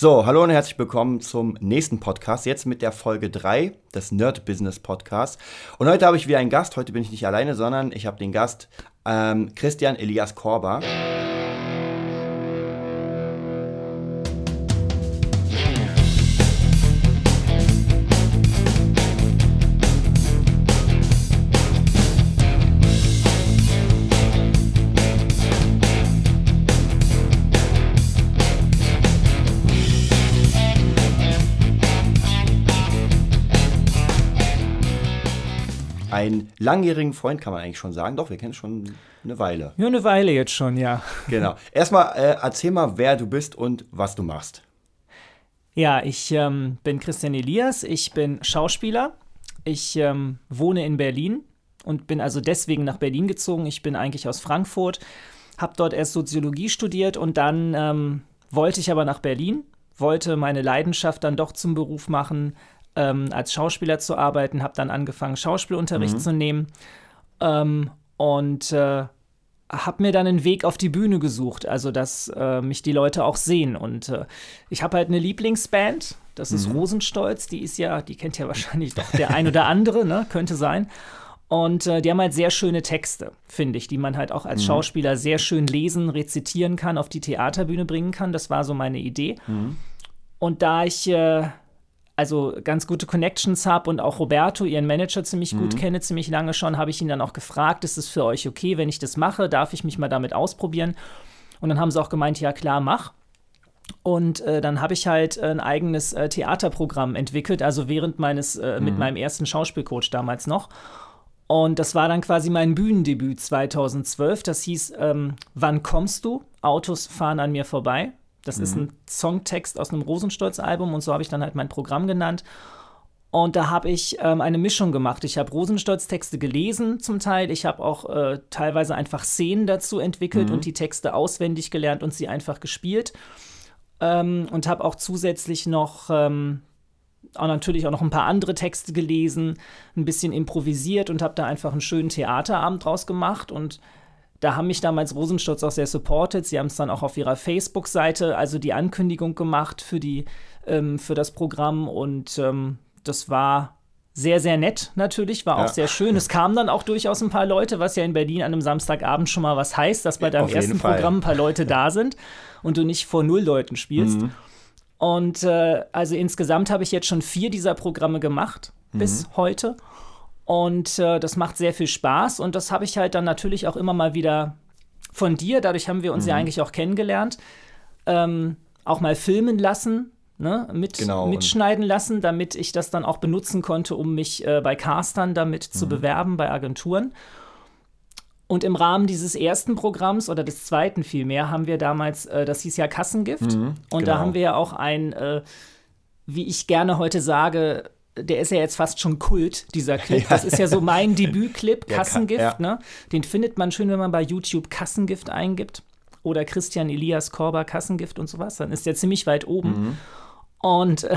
So, hallo und herzlich willkommen zum nächsten Podcast. Jetzt mit der Folge 3 des Nerd Business Podcasts. Und heute habe ich wieder einen Gast. Heute bin ich nicht alleine, sondern ich habe den Gast ähm, Christian Elias Korber. Langjährigen Freund, kann man eigentlich schon sagen. Doch, wir kennen schon eine Weile. Ja, eine Weile jetzt schon, ja. Genau. Erstmal äh, erzähl mal, wer du bist und was du machst. Ja, ich ähm, bin Christian Elias, ich bin Schauspieler. Ich ähm, wohne in Berlin und bin also deswegen nach Berlin gezogen. Ich bin eigentlich aus Frankfurt, habe dort erst Soziologie studiert und dann ähm, wollte ich aber nach Berlin, wollte meine Leidenschaft dann doch zum Beruf machen, ähm, als Schauspieler zu arbeiten, habe dann angefangen, Schauspielunterricht mhm. zu nehmen ähm, und äh, habe mir dann einen Weg auf die Bühne gesucht, also dass äh, mich die Leute auch sehen. Und äh, ich habe halt eine Lieblingsband, das ist mhm. Rosenstolz, die ist ja, die kennt ja wahrscheinlich doch der ein oder andere, ne? könnte sein. Und äh, die haben halt sehr schöne Texte, finde ich, die man halt auch als mhm. Schauspieler sehr schön lesen, rezitieren kann, auf die Theaterbühne bringen kann. Das war so meine Idee. Mhm. Und da ich äh, also ganz gute Connections habe und auch Roberto, ihren Manager, ziemlich gut mhm. kenne, ziemlich lange schon, habe ich ihn dann auch gefragt, ist es für euch okay, wenn ich das mache? Darf ich mich mal damit ausprobieren? Und dann haben sie auch gemeint, ja klar, mach. Und äh, dann habe ich halt ein eigenes äh, Theaterprogramm entwickelt, also während meines, äh, mhm. mit meinem ersten Schauspielcoach damals noch. Und das war dann quasi mein Bühnendebüt 2012. Das hieß ähm, Wann kommst du? Autos fahren an mir vorbei. Das mhm. ist ein Songtext aus einem Rosenstolz-Album und so habe ich dann halt mein Programm genannt. Und da habe ich ähm, eine Mischung gemacht. Ich habe Rosenstolz-Texte gelesen zum Teil. Ich habe auch äh, teilweise einfach Szenen dazu entwickelt mhm. und die Texte auswendig gelernt und sie einfach gespielt. Ähm, und habe auch zusätzlich noch ähm, auch natürlich auch noch ein paar andere Texte gelesen, ein bisschen improvisiert und habe da einfach einen schönen Theaterabend draus gemacht und da haben mich damals Rosenstolz auch sehr supportet. Sie haben es dann auch auf ihrer Facebook-Seite, also die Ankündigung gemacht für, die, ähm, für das Programm. Und ähm, das war sehr, sehr nett natürlich, war ja. auch sehr schön. Es kamen dann auch durchaus ein paar Leute, was ja in Berlin an einem Samstagabend schon mal was heißt, dass bei deinem ersten Programm ein paar Leute da sind und du nicht vor null Leuten spielst. Mhm. Und äh, also insgesamt habe ich jetzt schon vier dieser Programme gemacht mhm. bis heute. Und äh, das macht sehr viel Spaß und das habe ich halt dann natürlich auch immer mal wieder von dir, dadurch haben wir uns mhm. ja eigentlich auch kennengelernt, ähm, auch mal filmen lassen, ne, mit, genau, mitschneiden lassen, damit ich das dann auch benutzen konnte, um mich äh, bei Castern damit mhm. zu bewerben, bei Agenturen. Und im Rahmen dieses ersten Programms oder des zweiten vielmehr haben wir damals, äh, das hieß ja Kassengift. Mhm, und genau. da haben wir ja auch ein, äh, wie ich gerne heute sage, der ist ja jetzt fast schon Kult, dieser Clip. Das ist ja so mein Debütclip, Kassengift. Ja, ne? Den findet man schön, wenn man bei YouTube Kassengift eingibt. Oder Christian Elias Korber Kassengift und sowas. Dann ist der ziemlich weit oben. Mhm. Und äh,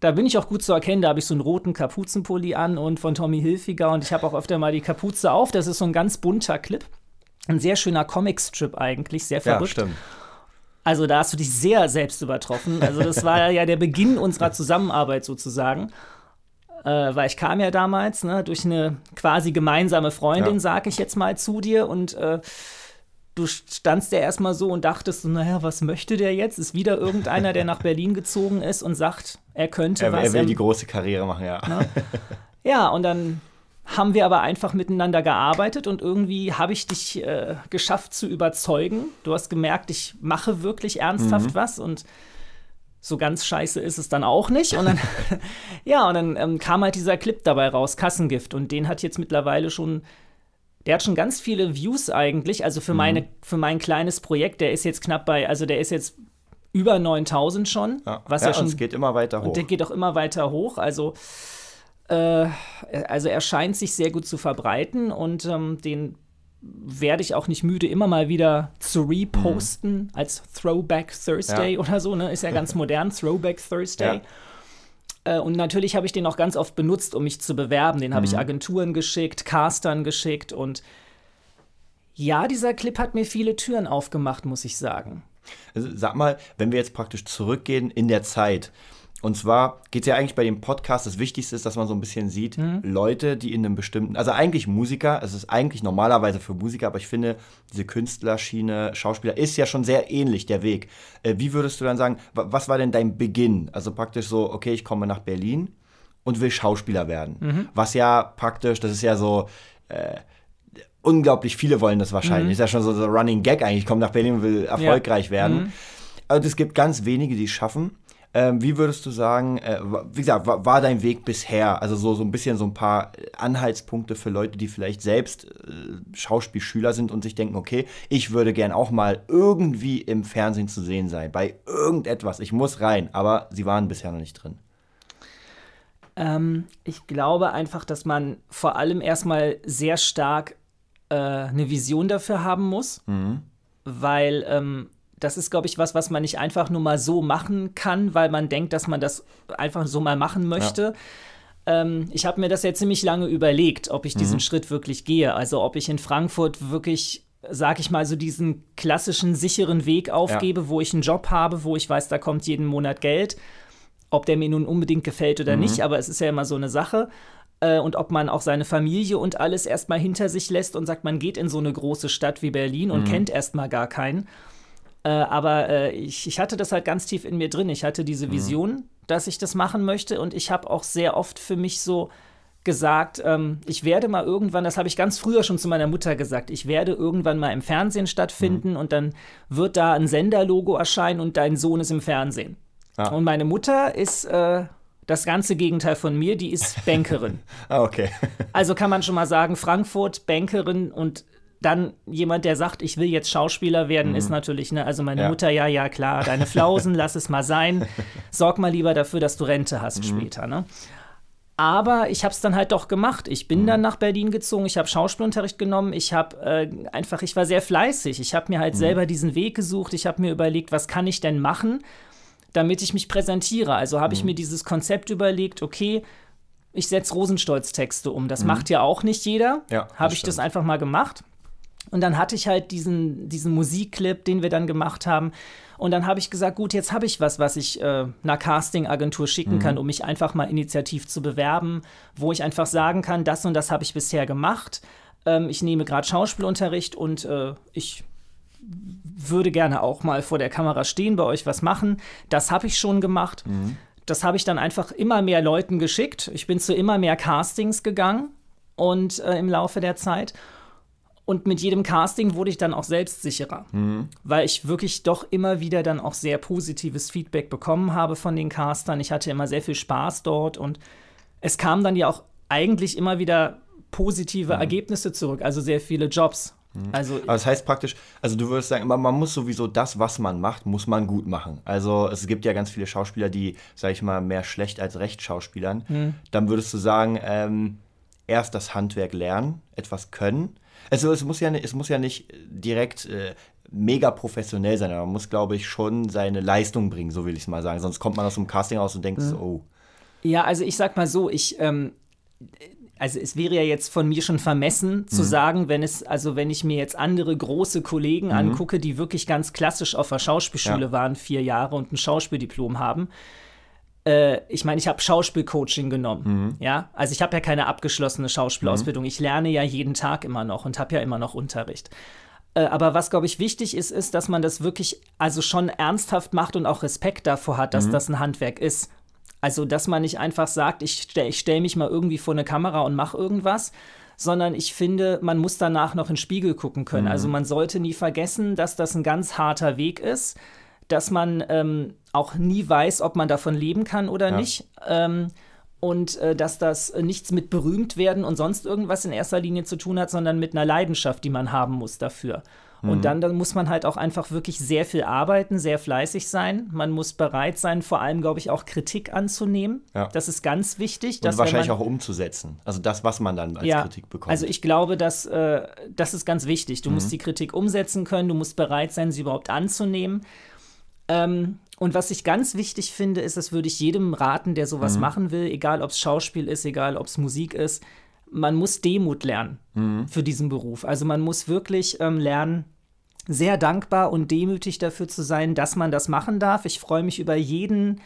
da bin ich auch gut zu erkennen. Da habe ich so einen roten Kapuzenpulli an und von Tommy Hilfiger. Und ich habe auch öfter mal die Kapuze auf. Das ist so ein ganz bunter Clip. Ein sehr schöner Comicstrip eigentlich, sehr verrückt. Ja, stimmt. Also da hast du dich sehr selbst übertroffen. Also das war ja der Beginn unserer Zusammenarbeit sozusagen äh, weil ich kam ja damals ne, durch eine quasi gemeinsame Freundin, ja. sag ich jetzt mal zu dir und äh, du standst ja erstmal so und dachtest, naja, was möchte der jetzt? Ist wieder irgendeiner, der nach Berlin gezogen ist und sagt, er könnte er, was. Er will die große Karriere machen, ja. Ne? Ja, und dann haben wir aber einfach miteinander gearbeitet und irgendwie habe ich dich äh, geschafft zu überzeugen. Du hast gemerkt, ich mache wirklich ernsthaft mhm. was und so ganz scheiße ist es dann auch nicht. Und dann, ja, und dann ähm, kam halt dieser Clip dabei raus, Kassengift. Und den hat jetzt mittlerweile schon, der hat schon ganz viele Views eigentlich. Also für, mhm. meine, für mein kleines Projekt, der ist jetzt knapp bei, also der ist jetzt über 9000 schon. Ja, was ja, ja schon. Es geht immer weiter hoch. Und der geht auch immer weiter hoch. Also, äh, also er scheint sich sehr gut zu verbreiten und ähm, den werde ich auch nicht müde, immer mal wieder zu reposten mhm. als Throwback Thursday ja. oder so, ne? Ist ja ganz modern, Throwback Thursday. Ja. Äh, und natürlich habe ich den auch ganz oft benutzt, um mich zu bewerben. Den mhm. habe ich Agenturen geschickt, Castern geschickt und ja, dieser Clip hat mir viele Türen aufgemacht, muss ich sagen. Also, sag mal, wenn wir jetzt praktisch zurückgehen in der Zeit, und zwar geht es ja eigentlich bei dem Podcast, das Wichtigste ist, dass man so ein bisschen sieht, mhm. Leute, die in einem bestimmten, also eigentlich Musiker, es ist eigentlich normalerweise für Musiker, aber ich finde, diese Künstlerschiene, Schauspieler, ist ja schon sehr ähnlich der Weg. Äh, wie würdest du dann sagen, was war denn dein Beginn? Also praktisch so, okay, ich komme nach Berlin und will Schauspieler werden. Mhm. Was ja praktisch, das ist ja so, äh, unglaublich viele wollen das wahrscheinlich. Mhm. Ist ja schon so, so Running Gag eigentlich, ich komme nach Berlin und will erfolgreich ja. werden. Mhm. Also es gibt ganz wenige, die es schaffen. Ähm, wie würdest du sagen, äh, wie gesagt, war, war, dein Weg bisher? Also so, so ein bisschen so ein paar Anhaltspunkte für Leute, die vielleicht selbst äh, Schauspielschüler sind und sich denken, okay, ich würde gern auch mal irgendwie im Fernsehen zu sehen sein, bei irgendetwas. Ich muss rein, aber sie waren bisher noch nicht drin. Ähm, ich glaube einfach, dass man vor allem erstmal sehr stark äh, eine Vision dafür haben muss, mhm. weil ähm, das ist, glaube ich, was, was man nicht einfach nur mal so machen kann, weil man denkt, dass man das einfach so mal machen möchte. Ja. Ähm, ich habe mir das ja ziemlich lange überlegt, ob ich diesen mhm. Schritt wirklich gehe. Also ob ich in Frankfurt wirklich sag ich mal, so diesen klassischen sicheren Weg aufgebe, ja. wo ich einen Job habe, wo ich weiß, da kommt jeden Monat Geld. Ob der mir nun unbedingt gefällt oder mhm. nicht, aber es ist ja immer so eine Sache. Äh, und ob man auch seine Familie und alles erstmal hinter sich lässt und sagt, man geht in so eine große Stadt wie Berlin und mhm. kennt erstmal gar keinen. Äh, aber äh, ich, ich hatte das halt ganz tief in mir drin. Ich hatte diese mhm. Vision, mhm. dass ich das machen möchte. Und ich habe auch sehr oft für mich so gesagt, ähm, ich werde mal irgendwann, das habe ich ganz früher schon zu meiner Mutter gesagt, ich werde irgendwann mal im Fernsehen stattfinden mhm. und dann wird da ein Senderlogo erscheinen und dein Sohn ist im Fernsehen. Ah. Und meine Mutter ist äh, das ganze Gegenteil von mir, die ist Bankerin. ah, okay. also kann man schon mal sagen, Frankfurt, Bankerin und dann jemand, der sagt, ich will jetzt Schauspieler werden, mhm. ist natürlich, ne, also meine ja. Mutter, ja, ja, klar, deine Flausen, lass es mal sein. Sorg mal lieber dafür, dass du Rente hast mhm. später, ne? Aber ich habe es dann halt doch gemacht. Ich bin mhm. dann nach Berlin gezogen, ich habe Schauspielunterricht genommen, ich habe äh, einfach, ich war sehr fleißig. Ich habe mir halt mhm. selber diesen Weg gesucht, ich habe mir überlegt, was kann ich denn machen, damit ich mich präsentiere. Also habe ich mhm. mir dieses Konzept überlegt, okay, ich setze Rosenstolz-Texte um. Das mhm. macht ja auch nicht jeder. Ja, habe ich stimmt. das einfach mal gemacht. Und dann hatte ich halt diesen, diesen Musikclip, den wir dann gemacht haben. Und dann habe ich gesagt, gut, jetzt habe ich was, was ich äh, einer Castingagentur schicken mhm. kann, um mich einfach mal initiativ zu bewerben, wo ich einfach sagen kann, das und das habe ich bisher gemacht. Ähm, ich nehme gerade Schauspielunterricht und äh, ich würde gerne auch mal vor der Kamera stehen, bei euch was machen. Das habe ich schon gemacht. Mhm. Das habe ich dann einfach immer mehr Leuten geschickt. Ich bin zu immer mehr Castings gegangen und äh, im Laufe der Zeit. Und mit jedem Casting wurde ich dann auch selbstsicherer, mhm. weil ich wirklich doch immer wieder dann auch sehr positives Feedback bekommen habe von den Castern. Ich hatte immer sehr viel Spaß dort und es kamen dann ja auch eigentlich immer wieder positive mhm. Ergebnisse zurück, also sehr viele Jobs. Mhm. Also, Aber das heißt praktisch, also du würdest sagen, man, man, muss sowieso das, was man macht, muss man gut machen. Also es gibt ja ganz viele Schauspieler, die, sag ich mal, mehr schlecht als recht Schauspielern. Mhm. Dann würdest du sagen, ähm, erst das Handwerk lernen, etwas können also es muss ja, es muss ja nicht direkt äh, mega professionell sein, aber man muss, glaube ich, schon seine Leistung bringen, so will ich es mal sagen. Sonst kommt man aus dem Casting aus und denkt mhm. so, oh. Ja, also ich sag mal so, ich, ähm, also es wäre ja jetzt von mir schon vermessen zu mhm. sagen, wenn es, also wenn ich mir jetzt andere große Kollegen mhm. angucke, die wirklich ganz klassisch auf der Schauspielschule ja. waren, vier Jahre und ein Schauspieldiplom haben, äh, ich meine, ich habe Schauspielcoaching genommen. Mhm. Ja, also ich habe ja keine abgeschlossene Schauspielausbildung. Mhm. Ich lerne ja jeden Tag immer noch und habe ja immer noch Unterricht. Äh, aber was, glaube ich, wichtig ist, ist, dass man das wirklich also schon ernsthaft macht und auch Respekt davor hat, dass mhm. das ein Handwerk ist. Also, dass man nicht einfach sagt, ich stelle stell mich mal irgendwie vor eine Kamera und mache irgendwas, sondern ich finde, man muss danach noch in den Spiegel gucken können. Also mhm. man sollte nie vergessen, dass das ein ganz harter Weg ist dass man ähm, auch nie weiß, ob man davon leben kann oder ja. nicht. Ähm, und äh, dass das nichts mit berühmt werden und sonst irgendwas in erster Linie zu tun hat, sondern mit einer Leidenschaft, die man haben muss dafür. Mhm. Und dann, dann muss man halt auch einfach wirklich sehr viel arbeiten, sehr fleißig sein. Man muss bereit sein, vor allem, glaube ich, auch Kritik anzunehmen. Ja. Das ist ganz wichtig. Und wahrscheinlich man, auch umzusetzen. Also das, was man dann als ja, Kritik bekommt. Also ich glaube, dass, äh, das ist ganz wichtig. Du mhm. musst die Kritik umsetzen können, du musst bereit sein, sie überhaupt anzunehmen. Ähm, und was ich ganz wichtig finde, ist, das würde ich jedem raten, der sowas mhm. machen will, egal ob es Schauspiel ist, egal ob es Musik ist, man muss Demut lernen mhm. für diesen Beruf. Also man muss wirklich ähm, lernen, sehr dankbar und demütig dafür zu sein, dass man das machen darf. Ich freue mich über jeden,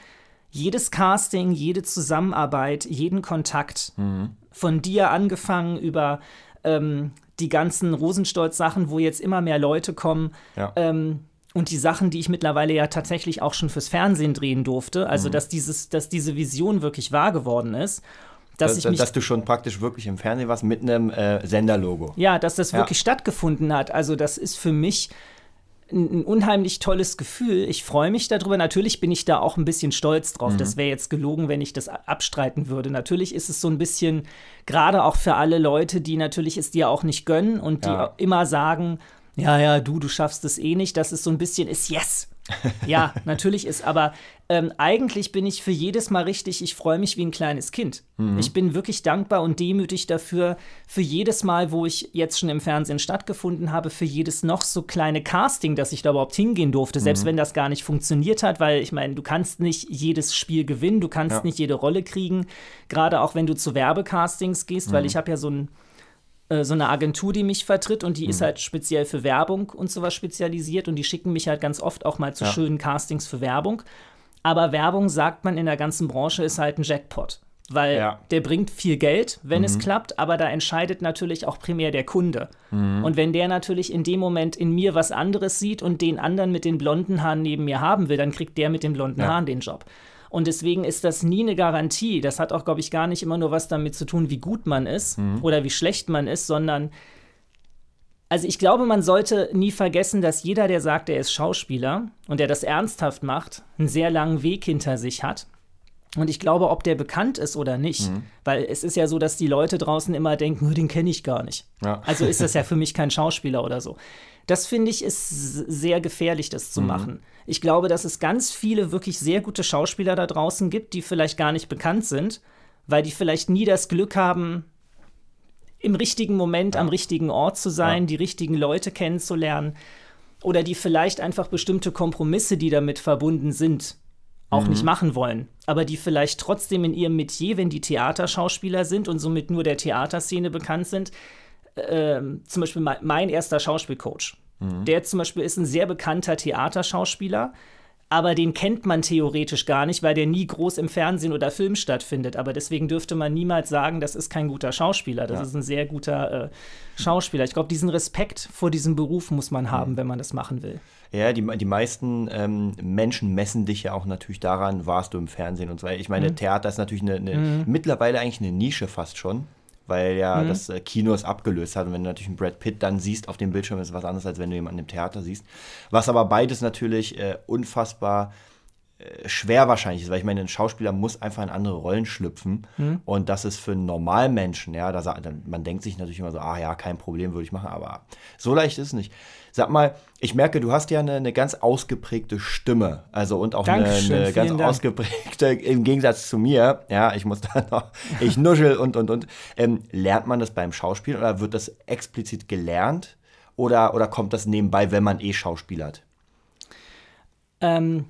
jedes Casting, jede Zusammenarbeit, jeden Kontakt. Mhm. Von dir angefangen über ähm, die ganzen Rosenstolz-Sachen, wo jetzt immer mehr Leute kommen. Ja. Ähm, und die Sachen, die ich mittlerweile ja tatsächlich auch schon fürs Fernsehen drehen durfte. Also, mhm. dass, dieses, dass diese Vision wirklich wahr geworden ist. Dass, dass, ich mich, dass du schon praktisch wirklich im Fernsehen warst mit einem äh, Senderlogo. Ja, dass das ja. wirklich stattgefunden hat. Also, das ist für mich ein, ein unheimlich tolles Gefühl. Ich freue mich darüber. Natürlich bin ich da auch ein bisschen stolz drauf. Mhm. Das wäre jetzt gelogen, wenn ich das abstreiten würde. Natürlich ist es so ein bisschen, gerade auch für alle Leute, die natürlich es dir auch nicht gönnen und die ja. immer sagen, ja, ja, du, du schaffst es eh nicht. Das ist so ein bisschen, ist yes. ja, natürlich ist, aber ähm, eigentlich bin ich für jedes Mal richtig, ich freue mich wie ein kleines Kind. Mhm. Ich bin wirklich dankbar und demütig dafür, für jedes Mal, wo ich jetzt schon im Fernsehen stattgefunden habe, für jedes noch so kleine Casting, dass ich da überhaupt hingehen durfte, selbst mhm. wenn das gar nicht funktioniert hat, weil ich meine, du kannst nicht jedes Spiel gewinnen, du kannst ja. nicht jede Rolle kriegen, gerade auch wenn du zu Werbecastings gehst, mhm. weil ich habe ja so ein äh, so eine Agentur, die mich vertritt und die mhm. ist halt speziell für Werbung und sowas spezialisiert und die schicken mich halt ganz oft auch mal zu ja. schönen Castings für Werbung. Aber Werbung, sagt man in der ganzen Branche, ist halt ein Jackpot. Weil ja. der bringt viel Geld, wenn mhm. es klappt, aber da entscheidet natürlich auch primär der Kunde. Mhm. Und wenn der natürlich in dem Moment in mir was anderes sieht und den anderen mit den blonden Haaren neben mir haben will, dann kriegt der mit den blonden ja. Haaren den Job. Und deswegen ist das nie eine Garantie. Das hat auch, glaube ich, gar nicht immer nur was damit zu tun, wie gut man ist mhm. oder wie schlecht man ist, sondern also ich glaube, man sollte nie vergessen, dass jeder, der sagt, er ist Schauspieler und der das ernsthaft macht, einen sehr langen Weg hinter sich hat. Und ich glaube, ob der bekannt ist oder nicht, mhm. weil es ist ja so, dass die Leute draußen immer denken, den kenne ich gar nicht. Ja. Also ist das ja für mich kein Schauspieler oder so. Das finde ich ist sehr gefährlich, das zu mhm. machen. Ich glaube, dass es ganz viele wirklich sehr gute Schauspieler da draußen gibt, die vielleicht gar nicht bekannt sind, weil die vielleicht nie das Glück haben, im richtigen Moment ja. am richtigen Ort zu sein, ja. die richtigen Leute kennenzulernen oder die vielleicht einfach bestimmte Kompromisse, die damit verbunden sind, auch mhm. nicht machen wollen, aber die vielleicht trotzdem in ihrem Metier, wenn die Theaterschauspieler sind und somit nur der Theaterszene bekannt sind, äh, zum Beispiel mein, mein erster Schauspielcoach, mhm. der zum Beispiel ist ein sehr bekannter Theaterschauspieler, aber den kennt man theoretisch gar nicht, weil der nie groß im Fernsehen oder Film stattfindet. Aber deswegen dürfte man niemals sagen, das ist kein guter Schauspieler. Das ja. ist ein sehr guter äh, Schauspieler. Ich glaube, diesen Respekt vor diesem Beruf muss man haben, mhm. wenn man das machen will. Ja, die, die meisten ähm, Menschen messen dich ja auch natürlich daran, warst du im Fernsehen und so weiter. Ich meine, mhm. Theater ist natürlich eine, eine mhm. mittlerweile eigentlich eine Nische fast schon weil ja mhm. das äh, Kino es abgelöst hat. Und wenn du natürlich einen Brad Pitt dann siehst auf dem Bildschirm, ist es was anderes, als wenn du jemanden im Theater siehst. Was aber beides natürlich äh, unfassbar schwer wahrscheinlich ist, weil ich meine, ein Schauspieler muss einfach in andere Rollen schlüpfen mhm. und das ist für einen normalen Menschen, ja, da, man denkt sich natürlich immer so, ah ja, kein Problem, würde ich machen, aber so leicht ist es nicht. Sag mal, ich merke, du hast ja eine, eine ganz ausgeprägte Stimme, also und auch eine, eine ganz Dank. ausgeprägte, im Gegensatz zu mir, ja, ich muss da noch, ich nuschel und, und, und. Ähm, lernt man das beim Schauspielen oder wird das explizit gelernt oder, oder kommt das nebenbei, wenn man eh schauspielert? Ähm,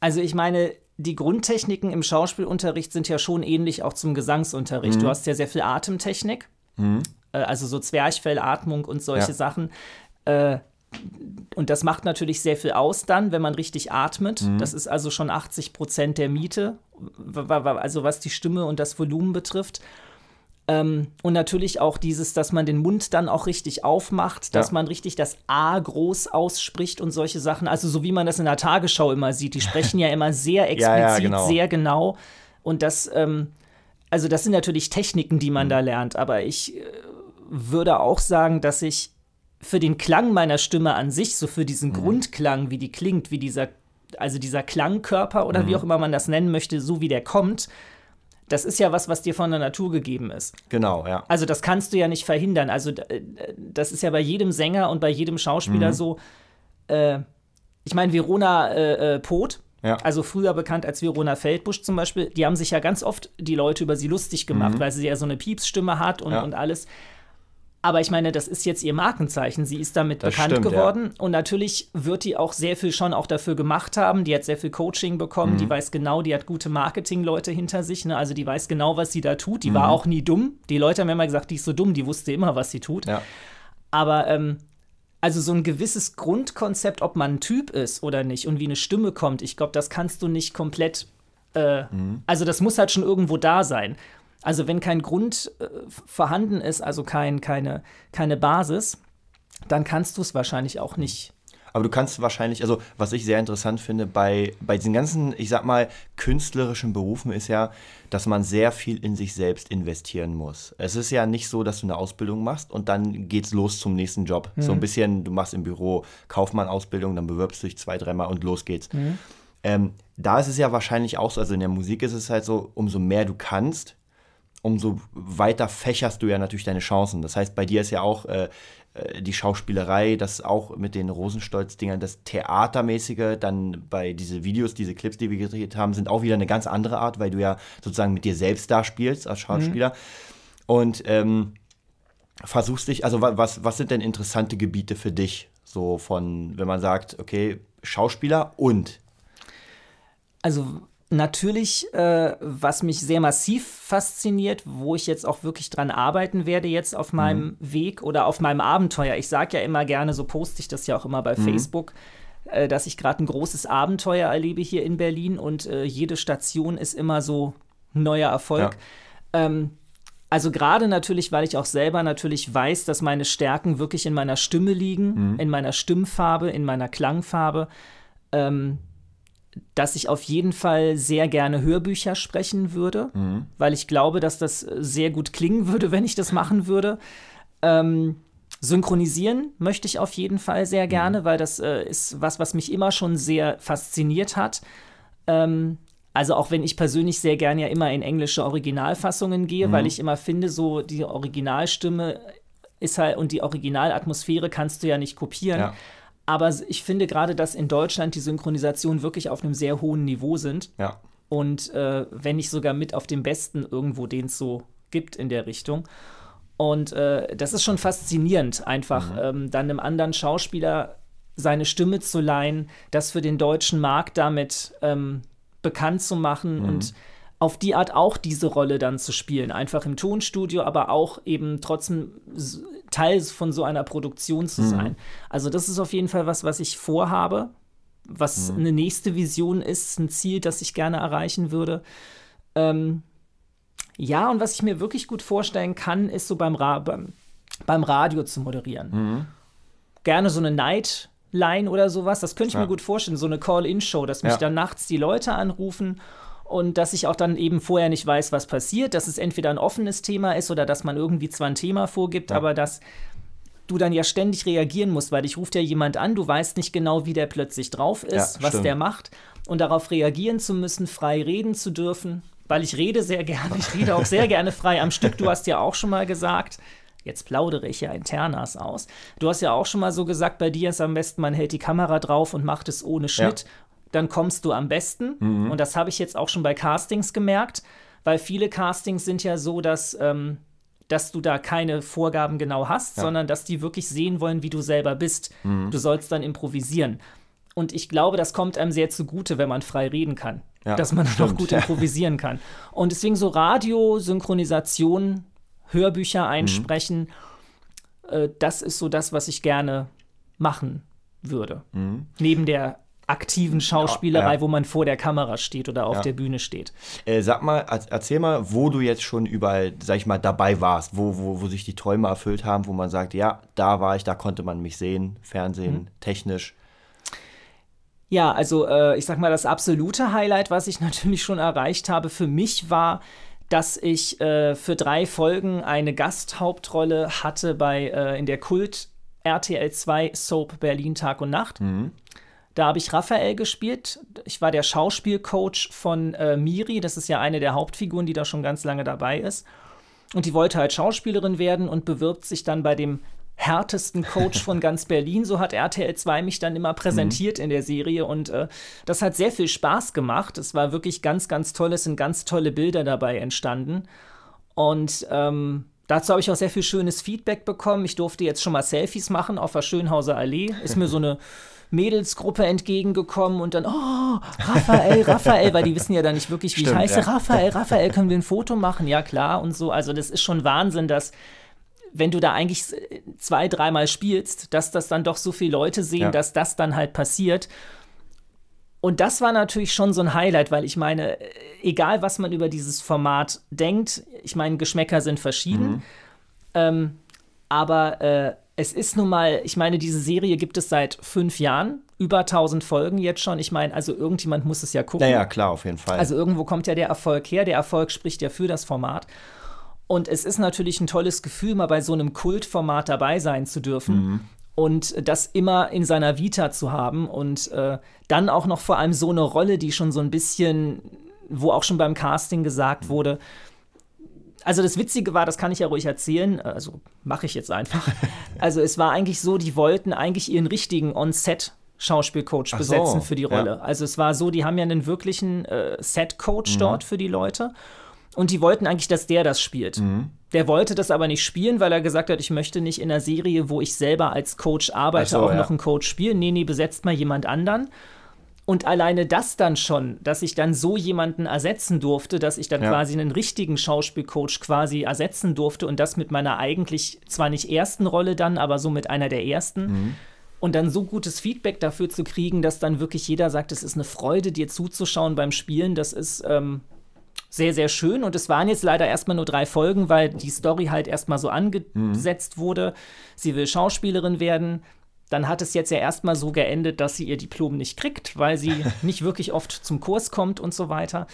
also ich meine, die Grundtechniken im Schauspielunterricht sind ja schon ähnlich auch zum Gesangsunterricht. Mhm. Du hast ja sehr viel Atemtechnik, mhm. äh, also so Zwerchfellatmung und solche ja. Sachen. Äh, und das macht natürlich sehr viel aus dann, wenn man richtig atmet. Mhm. Das ist also schon 80 Prozent der Miete, also was die Stimme und das Volumen betrifft. Ähm, und natürlich auch dieses, dass man den Mund dann auch richtig aufmacht, dass ja. man richtig das A groß ausspricht und solche Sachen. Also so wie man das in der Tagesschau immer sieht. Die sprechen ja immer sehr explizit, ja, ja, genau. sehr genau. Und das, ähm, also das sind natürlich Techniken, die man mhm. da lernt. Aber ich äh, würde auch sagen, dass ich für den Klang meiner Stimme an sich, so für diesen mhm. Grundklang, wie die klingt, wie dieser, also dieser Klangkörper oder mhm. wie auch immer man das nennen möchte, so wie der kommt, das ist ja was, was dir von der Natur gegeben ist. Genau, ja. Also das kannst du ja nicht verhindern. Also äh, das ist ja bei jedem Sänger und bei jedem Schauspieler mhm. so. Äh, ich meine, Verona äh, äh, Poth, ja. also früher bekannt als Verona Feldbusch zum Beispiel, die haben sich ja ganz oft die Leute über sie lustig gemacht, mhm. weil sie ja so eine Piepsstimme hat und, ja. und alles. Aber ich meine, das ist jetzt ihr Markenzeichen. Sie ist damit das bekannt stimmt, geworden. Ja. Und natürlich wird die auch sehr viel schon auch dafür gemacht haben. Die hat sehr viel Coaching bekommen. Mhm. Die weiß genau, die hat gute Marketingleute hinter sich. Ne? Also die weiß genau, was sie da tut. Die mhm. war auch nie dumm. Die Leute haben immer gesagt, die ist so dumm. Die wusste immer, was sie tut. Ja. Aber ähm, also so ein gewisses Grundkonzept, ob man ein Typ ist oder nicht und wie eine Stimme kommt, ich glaube, das kannst du nicht komplett. Äh, mhm. Also das muss halt schon irgendwo da sein. Also wenn kein Grund äh, vorhanden ist, also kein, keine, keine Basis, dann kannst du es wahrscheinlich auch nicht aber du kannst wahrscheinlich, also was ich sehr interessant finde, bei, bei diesen ganzen, ich sag mal, künstlerischen Berufen ist ja, dass man sehr viel in sich selbst investieren muss. Es ist ja nicht so, dass du eine Ausbildung machst und dann geht's los zum nächsten Job. Mhm. So ein bisschen, du machst im Büro Kaufmann-Ausbildung, dann bewirbst du dich zwei, dreimal und los geht's. Mhm. Ähm, da ist es ja wahrscheinlich auch so, also in der Musik ist es halt so, umso mehr du kannst, umso weiter fächerst du ja natürlich deine Chancen. Das heißt, bei dir ist ja auch äh, äh, die Schauspielerei, das auch mit den Rosenstolz-Dingern, das Theatermäßige, dann bei diese Videos, diese Clips, die wir gedreht haben, sind auch wieder eine ganz andere Art, weil du ja sozusagen mit dir selbst da spielst als Schauspieler. Mhm. Und ähm, versuchst dich, also was, was sind denn interessante Gebiete für dich? So von, wenn man sagt, okay, Schauspieler und. Also Natürlich, äh, was mich sehr massiv fasziniert, wo ich jetzt auch wirklich dran arbeiten werde, jetzt auf meinem mhm. Weg oder auf meinem Abenteuer. Ich sage ja immer gerne, so poste ich das ja auch immer bei mhm. Facebook, äh, dass ich gerade ein großes Abenteuer erlebe hier in Berlin und äh, jede Station ist immer so ein neuer Erfolg. Ja. Ähm, also gerade natürlich, weil ich auch selber natürlich weiß, dass meine Stärken wirklich in meiner Stimme liegen, mhm. in meiner Stimmfarbe, in meiner Klangfarbe. Ähm, dass ich auf jeden Fall sehr gerne Hörbücher sprechen würde, mhm. weil ich glaube, dass das sehr gut klingen würde, wenn ich das machen würde. Ähm, synchronisieren möchte ich auf jeden Fall sehr mhm. gerne, mhm. weil das äh, ist was, was mich immer schon sehr fasziniert hat. Ähm, also auch wenn ich persönlich sehr gerne ja immer in englische Originalfassungen gehe, mhm. weil ich immer finde, so die Originalstimme ist halt und die Originalatmosphäre kannst du ja nicht kopieren. Ja. Aber ich finde gerade, dass in Deutschland die Synchronisationen wirklich auf einem sehr hohen Niveau sind. Ja. Und äh, wenn nicht sogar mit auf dem besten irgendwo, den es so gibt in der Richtung. Und äh, das ist schon faszinierend, einfach mhm. ähm, dann einem anderen Schauspieler seine Stimme zu leihen, das für den deutschen Markt damit ähm, bekannt zu machen mhm. und auf die Art auch diese Rolle dann zu spielen. Einfach im Tonstudio, aber auch eben trotzdem Teil von so einer Produktion zu mhm. sein. Also das ist auf jeden Fall was, was ich vorhabe, was mhm. eine nächste Vision ist, ein Ziel, das ich gerne erreichen würde. Ähm, ja, und was ich mir wirklich gut vorstellen kann, ist so beim, Ra beim, beim Radio zu moderieren. Mhm. Gerne so eine Nightline oder sowas, das könnte ich ja. mir gut vorstellen, so eine Call-In-Show, dass mich ja. dann nachts die Leute anrufen und dass ich auch dann eben vorher nicht weiß, was passiert, dass es entweder ein offenes Thema ist oder dass man irgendwie zwar ein Thema vorgibt, ja. aber dass du dann ja ständig reagieren musst, weil dich ruft ja jemand an, du weißt nicht genau, wie der plötzlich drauf ist, ja, was stimmt. der macht und darauf reagieren zu müssen, frei reden zu dürfen, weil ich rede sehr gerne, ich rede auch sehr gerne frei am Stück. Du hast ja auch schon mal gesagt, jetzt plaudere ich ja internas aus. Du hast ja auch schon mal so gesagt, bei dir ist am besten, man hält die Kamera drauf und macht es ohne Schnitt. Ja dann kommst du am besten. Mhm. Und das habe ich jetzt auch schon bei Castings gemerkt, weil viele Castings sind ja so, dass, ähm, dass du da keine Vorgaben genau hast, ja. sondern dass die wirklich sehen wollen, wie du selber bist. Mhm. Du sollst dann improvisieren. Und ich glaube, das kommt einem sehr zugute, wenn man frei reden kann. Ja, dass man stimmt. auch gut improvisieren kann. Und deswegen so Radio, Synchronisation, Hörbücher mhm. einsprechen, mhm. äh, das ist so das, was ich gerne machen würde. Mhm. Neben der aktiven Schauspielerei, ja. wo man vor der Kamera steht oder auf ja. der Bühne steht. Äh, sag mal, erzähl mal, wo du jetzt schon überall, sag ich mal, dabei warst, wo, wo, wo sich die Träume erfüllt haben, wo man sagt, ja, da war ich, da konnte man mich sehen, Fernsehen, mhm. technisch. Ja, also äh, ich sag mal, das absolute Highlight, was ich natürlich schon erreicht habe für mich, war, dass ich äh, für drei Folgen eine Gasthauptrolle hatte bei äh, in der Kult RTL 2 Soap Berlin Tag und Nacht. Mhm. Da habe ich Raphael gespielt. Ich war der Schauspielcoach von äh, Miri. Das ist ja eine der Hauptfiguren, die da schon ganz lange dabei ist. Und die wollte halt Schauspielerin werden und bewirbt sich dann bei dem härtesten Coach von ganz Berlin. So hat RTL 2 mich dann immer präsentiert mhm. in der Serie. Und äh, das hat sehr viel Spaß gemacht. Es war wirklich ganz, ganz toll. Es sind ganz tolle Bilder dabei entstanden. Und ähm, dazu habe ich auch sehr viel schönes Feedback bekommen. Ich durfte jetzt schon mal Selfies machen auf der Schönhauser Allee. Ist mir so eine Mädelsgruppe entgegengekommen und dann, oh, Raphael, Raphael, weil die wissen ja dann nicht wirklich, wie Stimmt, ich heiße. Ja. Raphael, Raphael, können wir ein Foto machen? Ja, klar und so. Also, das ist schon Wahnsinn, dass wenn du da eigentlich zwei, dreimal spielst, dass das dann doch so viele Leute sehen, ja. dass das dann halt passiert. Und das war natürlich schon so ein Highlight, weil ich meine, egal was man über dieses Format denkt, ich meine, Geschmäcker sind verschieden. Mhm. Ähm, aber äh, es ist nun mal, ich meine, diese Serie gibt es seit fünf Jahren, über 1000 Folgen jetzt schon. Ich meine, also irgendjemand muss es ja gucken. Naja, klar, auf jeden Fall. Also irgendwo kommt ja der Erfolg her. Der Erfolg spricht ja für das Format. Und es ist natürlich ein tolles Gefühl, mal bei so einem Kultformat dabei sein zu dürfen. Mhm. Und das immer in seiner Vita zu haben und äh, dann auch noch vor allem so eine Rolle, die schon so ein bisschen, wo auch schon beim Casting gesagt mhm. wurde, also das Witzige war, das kann ich ja ruhig erzählen, also mache ich jetzt einfach. Also es war eigentlich so, die wollten eigentlich ihren richtigen On-Set Schauspielcoach Ach besetzen so, für die Rolle. Ja. Also es war so, die haben ja einen wirklichen äh, Set-Coach mhm. dort für die Leute. Und die wollten eigentlich, dass der das spielt. Mhm. Der wollte das aber nicht spielen, weil er gesagt hat, ich möchte nicht in einer Serie, wo ich selber als Coach arbeite, so, auch ja. noch einen Coach spielen. Nee, nee, besetzt mal jemand anderen. Und alleine das dann schon, dass ich dann so jemanden ersetzen durfte, dass ich dann ja. quasi einen richtigen Schauspielcoach quasi ersetzen durfte und das mit meiner eigentlich zwar nicht ersten Rolle dann, aber so mit einer der ersten. Mhm. Und dann so gutes Feedback dafür zu kriegen, dass dann wirklich jeder sagt, es ist eine Freude, dir zuzuschauen beim Spielen, das ist ähm, sehr, sehr schön. Und es waren jetzt leider erstmal nur drei Folgen, weil die Story halt erstmal so angesetzt mhm. wurde. Sie will Schauspielerin werden dann hat es jetzt ja erstmal so geendet, dass sie ihr Diplom nicht kriegt, weil sie nicht wirklich oft zum Kurs kommt und so weiter.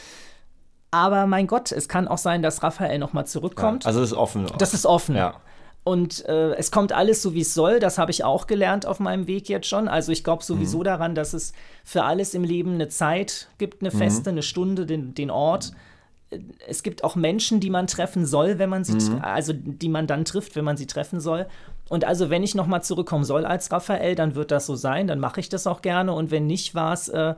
Aber mein Gott, es kann auch sein, dass Raphael noch mal zurückkommt. Ja, also es ist offen. Das ist offen. Ja. Und äh, es kommt alles so, wie es soll. Das habe ich auch gelernt auf meinem Weg jetzt schon. Also ich glaube sowieso mhm. daran, dass es für alles im Leben eine Zeit gibt, eine feste, mhm. eine Stunde, den, den Ort. Es gibt auch Menschen, die man treffen soll, wenn man sie, mhm. also die man dann trifft, wenn man sie treffen soll. Und also, wenn ich nochmal zurückkommen soll als Raphael, dann wird das so sein, dann mache ich das auch gerne. Und wenn nicht, war es äh,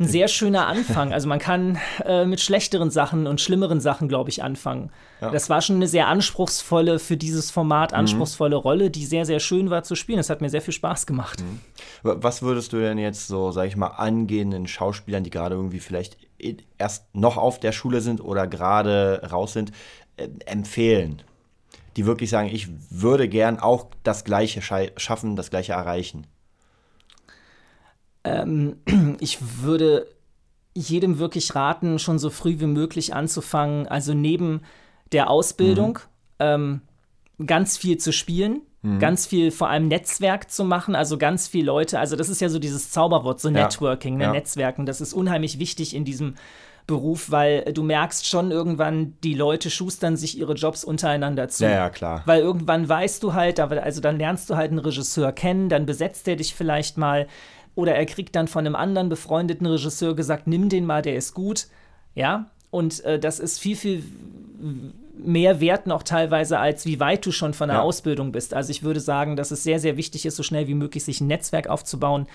ein sehr schöner Anfang. Also man kann äh, mit schlechteren Sachen und schlimmeren Sachen, glaube ich, anfangen. Ja. Das war schon eine sehr anspruchsvolle, für dieses Format mhm. anspruchsvolle mhm. Rolle, die sehr, sehr schön war zu spielen. Es hat mir sehr viel Spaß gemacht. Mhm. Was würdest du denn jetzt so, sag ich mal, angehenden Schauspielern, die gerade irgendwie vielleicht erst noch auf der Schule sind oder gerade raus sind, äh, empfehlen? Die wirklich sagen, ich würde gern auch das Gleiche schaffen, das Gleiche erreichen? Ähm, ich würde jedem wirklich raten, schon so früh wie möglich anzufangen, also neben der Ausbildung mhm. ähm, ganz viel zu spielen, mhm. ganz viel vor allem Netzwerk zu machen, also ganz viele Leute, also das ist ja so dieses Zauberwort, so ja. Networking, ne, ja. Netzwerken, das ist unheimlich wichtig in diesem Beruf, weil du merkst schon irgendwann, die Leute schustern sich ihre Jobs untereinander zu. Ja, ja, klar. Weil irgendwann weißt du halt, also dann lernst du halt einen Regisseur kennen, dann besetzt er dich vielleicht mal oder er kriegt dann von einem anderen befreundeten Regisseur gesagt, nimm den mal, der ist gut. Ja, und äh, das ist viel, viel mehr wert noch teilweise, als wie weit du schon von der ja. Ausbildung bist. Also ich würde sagen, dass es sehr, sehr wichtig ist, so schnell wie möglich sich ein Netzwerk aufzubauen,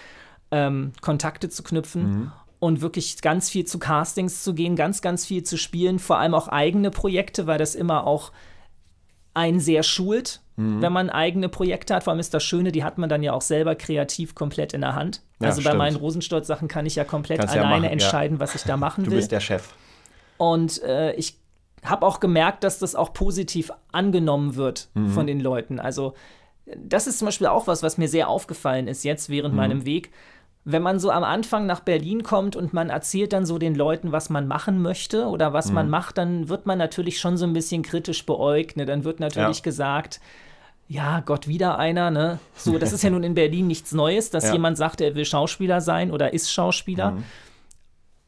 ähm, Kontakte zu knüpfen. Mhm und wirklich ganz viel zu Castings zu gehen, ganz, ganz viel zu spielen, vor allem auch eigene Projekte, weil das immer auch einen sehr schult, mhm. wenn man eigene Projekte hat. Vor allem ist das Schöne, die hat man dann ja auch selber kreativ komplett in der Hand. Ja, also stimmt. bei meinen Rosenstolz-Sachen kann ich ja komplett Kannst alleine ja entscheiden, ja. was ich da machen will. Du bist der Chef. Und äh, ich habe auch gemerkt, dass das auch positiv angenommen wird mhm. von den Leuten. Also das ist zum Beispiel auch was, was mir sehr aufgefallen ist jetzt während mhm. meinem Weg wenn man so am Anfang nach Berlin kommt und man erzählt dann so den Leuten, was man machen möchte oder was mhm. man macht, dann wird man natürlich schon so ein bisschen kritisch beäugt. Ne? Dann wird natürlich ja. gesagt, ja, Gott, wieder einer, ne? So, das ist ja nun in Berlin nichts Neues, dass ja. jemand sagt, er will Schauspieler sein oder ist Schauspieler. Mhm.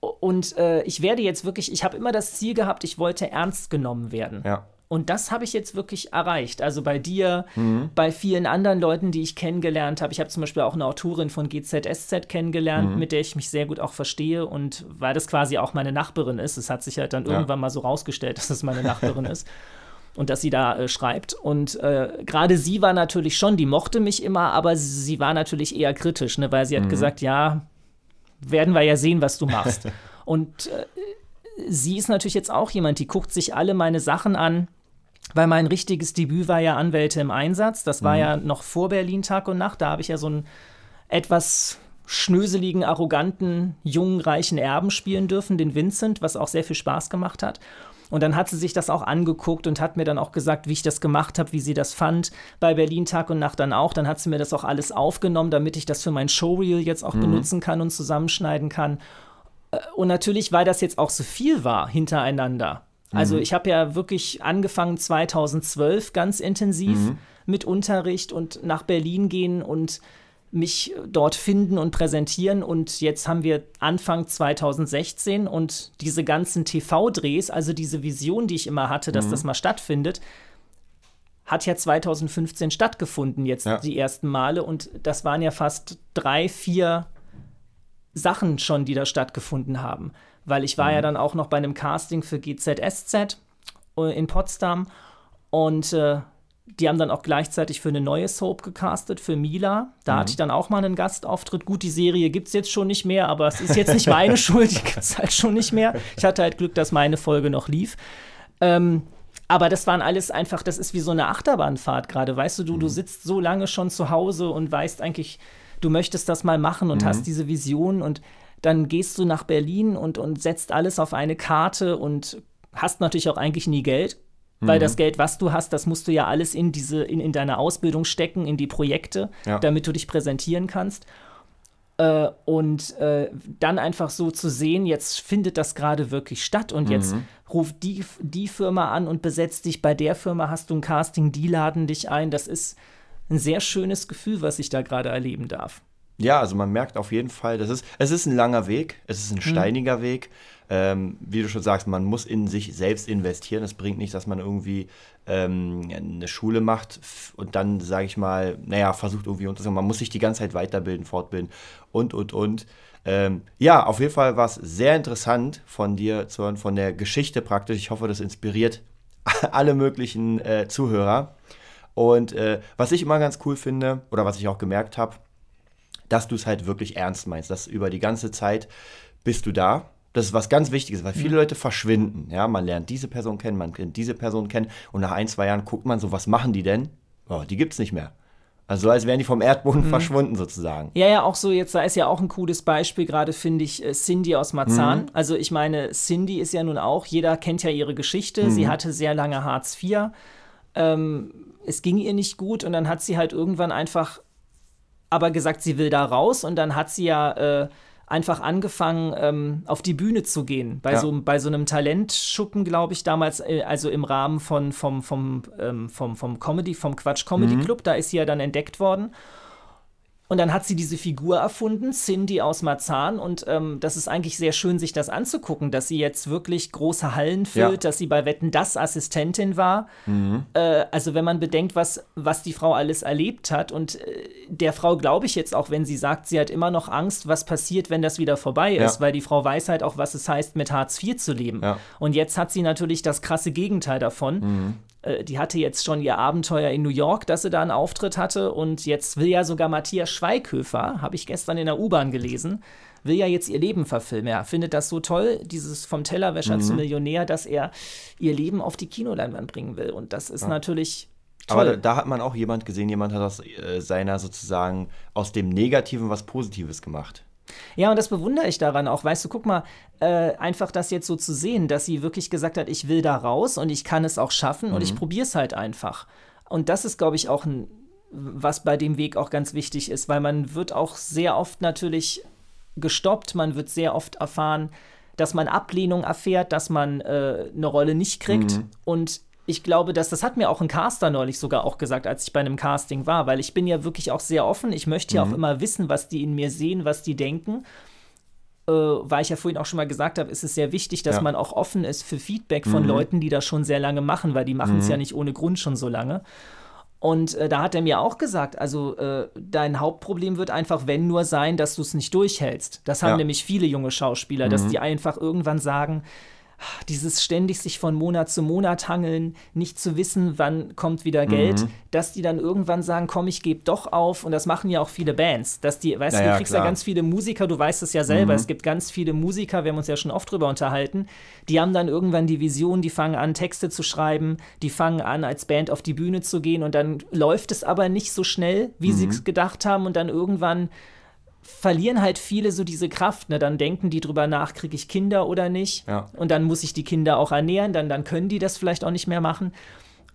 Und äh, ich werde jetzt wirklich, ich habe immer das Ziel gehabt, ich wollte ernst genommen werden. Ja. Und das habe ich jetzt wirklich erreicht. Also bei dir, mhm. bei vielen anderen Leuten, die ich kennengelernt habe. Ich habe zum Beispiel auch eine Autorin von GZSZ kennengelernt, mhm. mit der ich mich sehr gut auch verstehe. Und weil das quasi auch meine Nachbarin ist, es hat sich halt dann ja. irgendwann mal so rausgestellt, dass es meine Nachbarin ist. Und dass sie da äh, schreibt. Und äh, gerade sie war natürlich schon, die mochte mich immer, aber sie war natürlich eher kritisch, ne? weil sie hat mhm. gesagt, ja, werden wir ja sehen, was du machst. Und äh, sie ist natürlich jetzt auch jemand, die guckt sich alle meine Sachen an weil mein richtiges Debüt war ja Anwälte im Einsatz. Das war mhm. ja noch vor Berlin Tag und Nacht. Da habe ich ja so ein etwas schnöseligen, arroganten, jungen, reichen Erben spielen dürfen, den Vincent, was auch sehr viel Spaß gemacht hat. Und dann hat sie sich das auch angeguckt und hat mir dann auch gesagt, wie ich das gemacht habe, wie sie das fand. Bei Berlin Tag und Nacht dann auch. Dann hat sie mir das auch alles aufgenommen, damit ich das für mein Showreel jetzt auch mhm. benutzen kann und zusammenschneiden kann. Äh, und natürlich, weil das jetzt auch so viel war hintereinander. Also mhm. ich habe ja wirklich angefangen 2012 ganz intensiv mhm. mit Unterricht und nach Berlin gehen und mich dort finden und präsentieren. Und jetzt haben wir Anfang 2016 und diese ganzen TV-Drehs, also diese Vision, die ich immer hatte, dass mhm. das mal stattfindet, hat ja 2015 stattgefunden, jetzt ja. die ersten Male. Und das waren ja fast drei, vier Sachen schon, die da stattgefunden haben. Weil ich war mhm. ja dann auch noch bei einem Casting für GZSZ äh, in Potsdam. Und äh, die haben dann auch gleichzeitig für eine neue Soap gecastet, für Mila. Da mhm. hatte ich dann auch mal einen Gastauftritt. Gut, die Serie gibt es jetzt schon nicht mehr, aber es ist jetzt nicht meine Schuld, die gibt es halt schon nicht mehr. Ich hatte halt Glück, dass meine Folge noch lief. Ähm, aber das waren alles einfach, das ist wie so eine Achterbahnfahrt gerade. Weißt du, du, mhm. du sitzt so lange schon zu Hause und weißt eigentlich, du möchtest das mal machen und mhm. hast diese Vision und dann gehst du nach Berlin und, und setzt alles auf eine Karte und hast natürlich auch eigentlich nie Geld, weil mhm. das Geld, was du hast, das musst du ja alles in diese, in, in deine Ausbildung stecken, in die Projekte, ja. damit du dich präsentieren kannst. Äh, und äh, dann einfach so zu sehen, jetzt findet das gerade wirklich statt und mhm. jetzt ruft die, die Firma an und besetzt dich bei der Firma, hast du ein Casting, die laden dich ein. Das ist ein sehr schönes Gefühl, was ich da gerade erleben darf. Ja, also man merkt auf jeden Fall, das ist, es ist ein langer Weg, es ist ein mhm. steiniger mhm. Weg. Ähm, wie du schon sagst, man muss in sich selbst investieren. Es bringt nichts, dass man irgendwie ähm, eine Schule macht und dann, sage ich mal, naja, versucht irgendwie unterzukommen. Man muss sich die ganze Zeit weiterbilden, fortbilden und, und, und. Ähm, ja, auf jeden Fall war es sehr interessant von dir zu hören, von der Geschichte praktisch. Ich hoffe, das inspiriert alle möglichen äh, Zuhörer. Und äh, was ich immer ganz cool finde, oder was ich auch gemerkt habe, dass du es halt wirklich ernst meinst, dass über die ganze Zeit bist du da. Das ist was ganz Wichtiges, weil viele Leute verschwinden. Ja, man lernt diese Person kennen, man lernt diese Person kennen und nach ein, zwei Jahren guckt man so, was machen die denn? Oh, die gibt es nicht mehr. Also als wären die vom Erdboden mhm. verschwunden sozusagen. Ja, ja, auch so, jetzt da ist ja auch ein cooles Beispiel, gerade finde ich, äh, Cindy aus Marzahn. Mhm. Also ich meine, Cindy ist ja nun auch, jeder kennt ja ihre Geschichte. Mhm. Sie hatte sehr lange Hartz IV. Ähm, es ging ihr nicht gut und dann hat sie halt irgendwann einfach aber gesagt, sie will da raus und dann hat sie ja äh, einfach angefangen, ähm, auf die Bühne zu gehen. Bei, ja. so, bei so einem Talentschuppen, glaube ich, damals, äh, also im Rahmen von, vom, vom, ähm, vom, vom Comedy, vom Quatsch Comedy mhm. Club, da ist sie ja dann entdeckt worden. Und dann hat sie diese Figur erfunden, Cindy aus Marzahn. Und ähm, das ist eigentlich sehr schön, sich das anzugucken, dass sie jetzt wirklich große Hallen füllt, ja. dass sie bei Wetten das Assistentin war. Mhm. Äh, also wenn man bedenkt, was, was die Frau alles erlebt hat. Und äh, der Frau glaube ich jetzt auch, wenn sie sagt, sie hat immer noch Angst, was passiert, wenn das wieder vorbei ist. Ja. Weil die Frau weiß halt auch, was es heißt, mit Hartz IV zu leben. Ja. Und jetzt hat sie natürlich das krasse Gegenteil davon. Mhm. Äh, die hatte jetzt schon ihr Abenteuer in New York, dass sie da einen Auftritt hatte. Und jetzt will ja sogar Matthias Schweighöfer, habe ich gestern in der U-Bahn gelesen, will ja jetzt ihr Leben verfilmen. Er findet das so toll, dieses vom Tellerwäscher mhm. zum Millionär, dass er ihr Leben auf die Kinoleinwand bringen will. Und das ist ja. natürlich Toll. Aber da, da, hat man auch jemand gesehen, jemand hat aus äh, seiner sozusagen aus dem Negativen was Positives gemacht. Ja, und das bewundere ich daran auch. Weißt du, guck mal, äh, einfach das jetzt so zu sehen, dass sie wirklich gesagt hat, ich will da raus und ich kann es auch schaffen mhm. und ich mhm. probiere es halt einfach. Und das ist, glaube ich, auch ein, was bei dem Weg auch ganz wichtig ist, weil man wird auch sehr oft natürlich gestoppt, man wird sehr oft erfahren, dass man Ablehnung erfährt, dass man äh, eine Rolle nicht kriegt. Mhm. Und ich glaube, dass das hat mir auch ein Caster neulich sogar auch gesagt, als ich bei einem Casting war, weil ich bin ja wirklich auch sehr offen. Ich möchte ja mhm. auch immer wissen, was die in mir sehen, was die denken. Äh, weil ich ja vorhin auch schon mal gesagt habe, ist es sehr wichtig, dass ja. man auch offen ist für Feedback von mhm. Leuten, die das schon sehr lange machen, weil die machen es mhm. ja nicht ohne Grund schon so lange. Und äh, da hat er mir auch gesagt, also äh, dein Hauptproblem wird einfach, wenn nur sein, dass du es nicht durchhältst. Das haben ja. nämlich viele junge Schauspieler, dass mhm. die einfach irgendwann sagen, dieses ständig sich von Monat zu Monat hangeln, nicht zu wissen, wann kommt wieder Geld, mhm. dass die dann irgendwann sagen, komm, ich gebe doch auf. Und das machen ja auch viele Bands. Dass die, weißt naja, du, du kriegst klar. ja ganz viele Musiker, du weißt es ja selber, mhm. es gibt ganz viele Musiker, wir haben uns ja schon oft drüber unterhalten, die haben dann irgendwann die Vision, die fangen an, Texte zu schreiben, die fangen an, als Band auf die Bühne zu gehen und dann läuft es aber nicht so schnell, wie mhm. sie es gedacht haben und dann irgendwann verlieren halt viele so diese Kraft. Ne? Dann denken die drüber nach, kriege ich Kinder oder nicht. Ja. Und dann muss ich die Kinder auch ernähren, dann, dann können die das vielleicht auch nicht mehr machen.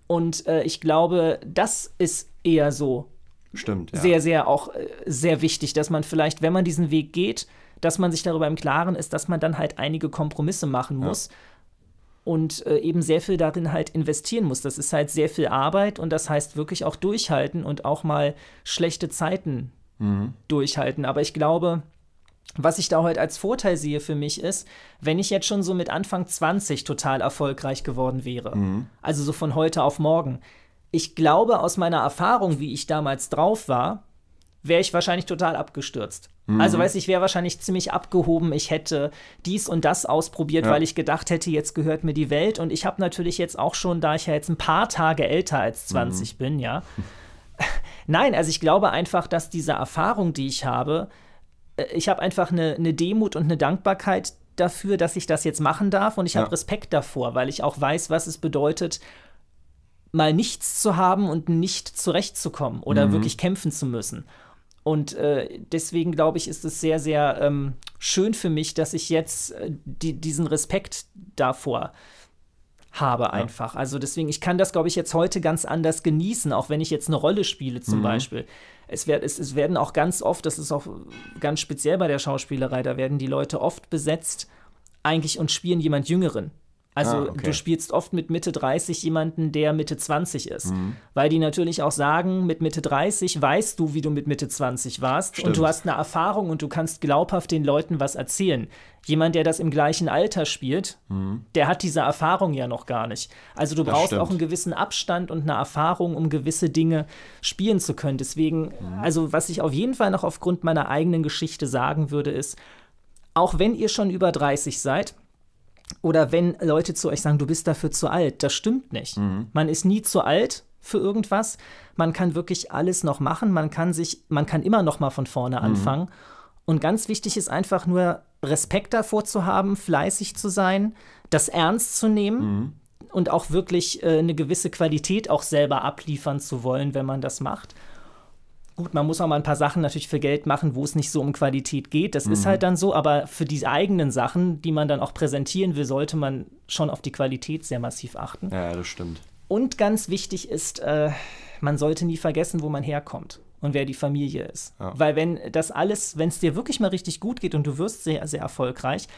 Und äh, ich glaube, das ist eher so Stimmt. Ja. sehr, sehr auch äh, sehr wichtig, dass man vielleicht, wenn man diesen Weg geht, dass man sich darüber im Klaren ist, dass man dann halt einige Kompromisse machen muss. Und äh, eben sehr viel darin halt investieren muss. Das ist halt sehr viel Arbeit und das heißt wirklich auch durchhalten und auch mal schlechte Zeiten durchhalten. Aber ich glaube, was ich da heute als Vorteil sehe für mich ist, wenn ich jetzt schon so mit Anfang 20 total erfolgreich geworden wäre, also so von heute auf morgen, ich glaube aus meiner Erfahrung, wie ich damals drauf war, wäre ich wahrscheinlich total abgestürzt. Also weiß ich, wäre wahrscheinlich ziemlich abgehoben. Ich hätte dies und das ausprobiert, Ja. weil ich gedacht hätte, jetzt gehört mir die Welt. Und ich habe natürlich jetzt auch schon, da ich ja jetzt ein paar Tage älter als 20 bin, ja. Nein, also ich glaube einfach, dass diese Erfahrung, die ich habe, äh, ich habe einfach eine, eine Demut und eine Dankbarkeit dafür, dass ich das jetzt machen darf. Und ich Ja. habe Respekt davor, weil ich auch weiß, was es bedeutet, mal nichts zu haben und nicht zurechtzukommen oder wirklich kämpfen zu müssen. Und äh, deswegen glaube ich, ist es sehr, sehr ähm, schön für mich, dass ich jetzt äh, die, diesen Respekt davor habe einfach. Also deswegen, ich kann das, glaube ich, jetzt heute ganz anders genießen, auch wenn ich jetzt eine Rolle spiele zum Beispiel. Es, werd, es, es werden auch ganz oft, das ist auch ganz speziell bei der Schauspielerei, da werden die Leute oft besetzt eigentlich und spielen jemand Jüngeren. Also Ah, okay. du spielst oft mit Mitte 30 jemanden, der Mitte 20 ist. Weil die natürlich auch sagen, mit Mitte 30 weißt du, wie du mit Mitte 20 warst und Stimmt. du hast eine Erfahrung und du kannst glaubhaft den Leuten was erzählen. Jemand, der das im gleichen Alter spielt, der hat diese Erfahrung ja noch gar nicht. Also du brauchst auch einen gewissen Abstand und eine Erfahrung, um gewisse Dinge spielen zu können. Deswegen, also was ich auf jeden Fall noch aufgrund meiner eigenen Geschichte sagen würde, ist, auch wenn ihr schon über 30 seid, oder wenn Leute zu euch sagen, du bist dafür zu alt, das stimmt nicht. Man ist nie zu alt für irgendwas. Man kann wirklich alles noch machen. Man kann sich, man kann immer noch mal von vorne anfangen. Und ganz wichtig ist einfach nur Respekt davor zu haben, fleißig zu sein, das ernst zu nehmen und auch wirklich äh, eine gewisse Qualität auch selber abliefern zu wollen, wenn man das macht. Gut, man muss auch mal ein paar Sachen natürlich für Geld machen, wo es nicht so um Qualität geht. Das ist halt dann so, aber für diese eigenen Sachen, die man dann auch präsentieren will, sollte man schon auf die Qualität sehr massiv achten. Ja, das stimmt. Und ganz wichtig ist, äh, man sollte nie vergessen, wo man herkommt und wer die Familie ist. Ja. Weil wenn das alles, wenn es dir wirklich mal richtig gut geht und du wirst sehr, sehr erfolgreich,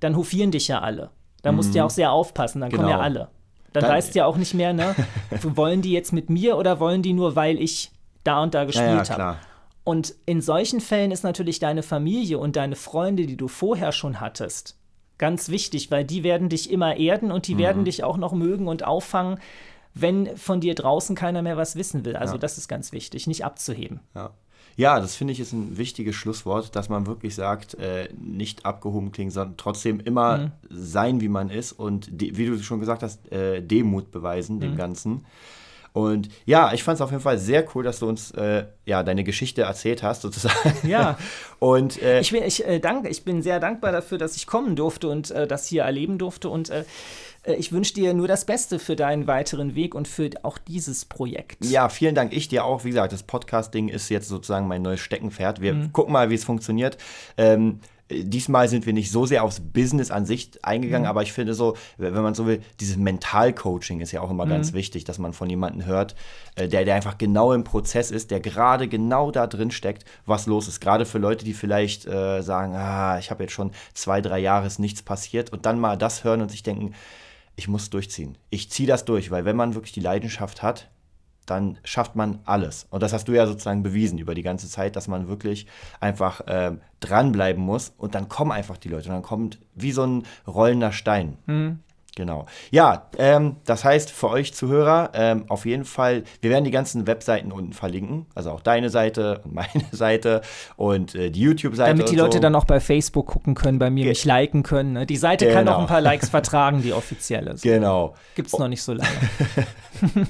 dann hofieren dich ja alle. Da musst du ja auch sehr aufpassen, dann kommen Genau. ja alle. Dann, Dann- weißt du ja auch nicht mehr, ne, wollen die jetzt mit mir oder wollen die nur, weil ich da und da Ja, gespielt ja, habe. klar. Und in solchen Fällen ist natürlich deine Familie und deine Freunde, die du vorher schon hattest, ganz wichtig, weil die werden dich immer erden und die Mhm. werden dich auch noch mögen und auffangen, wenn von dir draußen keiner mehr was wissen will. Also Ja. das ist ganz wichtig, nicht abzuheben. Ja. Ja, das finde ich ist ein wichtiges Schlusswort, dass man wirklich sagt, äh, nicht abgehoben klingen, sondern trotzdem immer Mhm. sein, wie man ist und wie du schon gesagt hast, äh, Demut beweisen Mhm. dem Ganzen. Und ja, ich fand es auf jeden Fall sehr cool, dass du uns äh, ja deine Geschichte erzählt hast, sozusagen. Ja. Und äh, Ich bin, ich, äh, danke, ich bin sehr dankbar dafür, dass ich kommen durfte und äh, das hier erleben durfte. Und äh, äh, ich wünsche dir nur das Beste für deinen weiteren Weg und für auch dieses Projekt. Ja, vielen Dank. Ich dir auch. Wie gesagt, das Podcast-Ding ist jetzt sozusagen mein neues Steckenpferd. Wir Mhm. gucken mal, wie es funktioniert. Ähm, äh, diesmal sind wir nicht so sehr aufs Business an sich Mhm. eingegangen, aber ich finde so, wenn man so will, dieses Mental-Coaching ist ja auch immer Mhm. ganz wichtig, dass man von jemandem hört, äh, der, der einfach genau im Prozess ist, der gerade genau da drin steckt, was los ist. Gerade für Leute, die vielleicht äh, sagen, ah, ich habe jetzt schon zwei, drei Jahre ist nichts passiert und dann mal das hören und sich denken, ich muss durchziehen. Ich ziehe das durch, weil wenn man wirklich die Leidenschaft hat, dann schafft man alles. Und das hast du ja sozusagen bewiesen über die ganze Zeit, dass man wirklich einfach ähm, dranbleiben muss und dann kommen einfach die Leute und dann kommt wie so ein rollender Stein. Genau. Ja, ähm, das heißt für euch Zuhörer, ähm, auf jeden Fall, wir werden die ganzen Webseiten unten verlinken, also auch deine Seite und meine Seite und äh, die YouTube-Seite. Damit die Leute so. dann auch bei Facebook gucken können, bei mir Ge- mich liken können. ne? Die Seite kann Genau. auch ein paar Likes vertragen, die offizielle. So. Genau. Gibt es noch nicht so lange.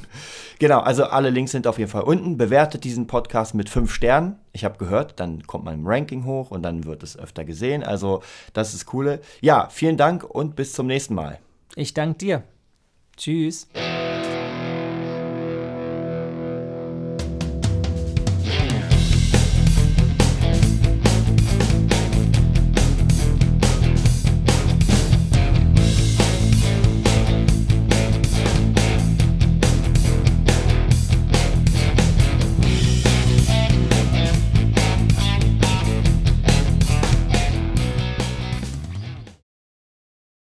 Genau, also alle Links sind auf jeden Fall unten. Bewertet diesen Podcast mit fünf Sternen. Ich habe gehört, dann kommt man im Ranking hoch und dann wird es öfter gesehen. Also das ist Coole. Ja, vielen Dank und bis zum nächsten Mal. Ich danke dir. Tschüss.